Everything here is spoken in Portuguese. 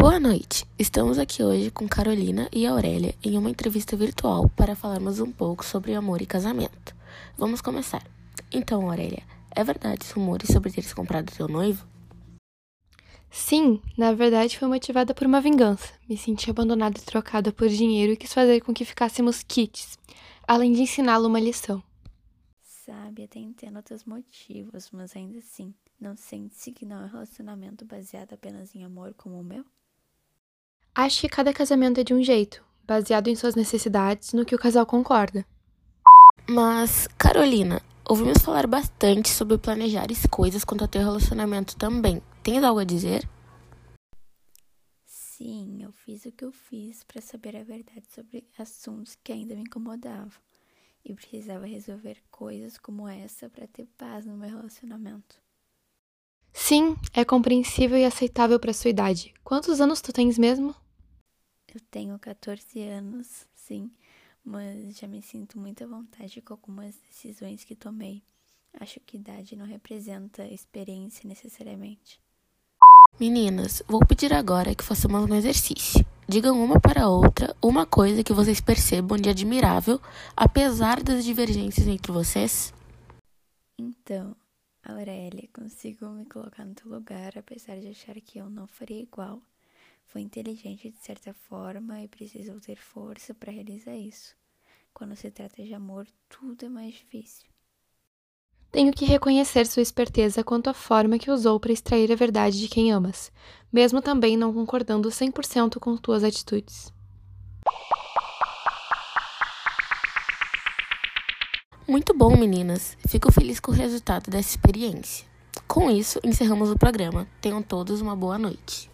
Boa noite! Estamos aqui hoje com Carolina e Aurélia em uma entrevista virtual para falarmos um pouco sobre amor e casamento. Vamos começar. Então, Aurélia, é verdade os rumores sobre teres comprado teu noivo? Sim, na verdade foi motivada por uma vingança. Me senti abandonada e trocada por dinheiro e quis fazer com que ficássemos kits, além de ensiná-lo uma lição. Sabe, até entendo teus motivos, mas ainda assim, não sente-se que não é um relacionamento baseado apenas em amor como o meu? Acho que cada casamento é de um jeito, baseado em suas necessidades, no que o casal concorda. Mas, Carolina, ouvimos falar bastante sobre planejares coisas quanto ao teu relacionamento também. Tens algo a dizer? Sim, eu fiz o que eu fiz para saber a verdade sobre assuntos que ainda me incomodavam. E precisava resolver coisas como essa para ter paz no meu relacionamento. Sim, é compreensível e aceitável para sua idade. Quantos anos tu tens mesmo? Eu tenho 14 anos, sim, mas já me sinto muito à vontade com algumas decisões que tomei. Acho que idade não representa experiência necessariamente. Meninas, vou pedir agora que façamos um exercício. Digam uma para a outra uma coisa que vocês percebam de admirável, apesar das divergências entre vocês. Então, Aurélia, consigo me colocar no teu lugar, apesar de achar que eu não faria igual. Foi inteligente de certa forma e precisou ter força para realizar isso. Quando se trata de amor, tudo é mais difícil. Tenho que reconhecer sua esperteza quanto à forma que usou para extrair a verdade de quem amas, mesmo também não concordando 100% com tuas atitudes. Muito bom, meninas. Fico feliz com o resultado dessa experiência. Com isso, encerramos o programa. Tenham todos uma boa noite.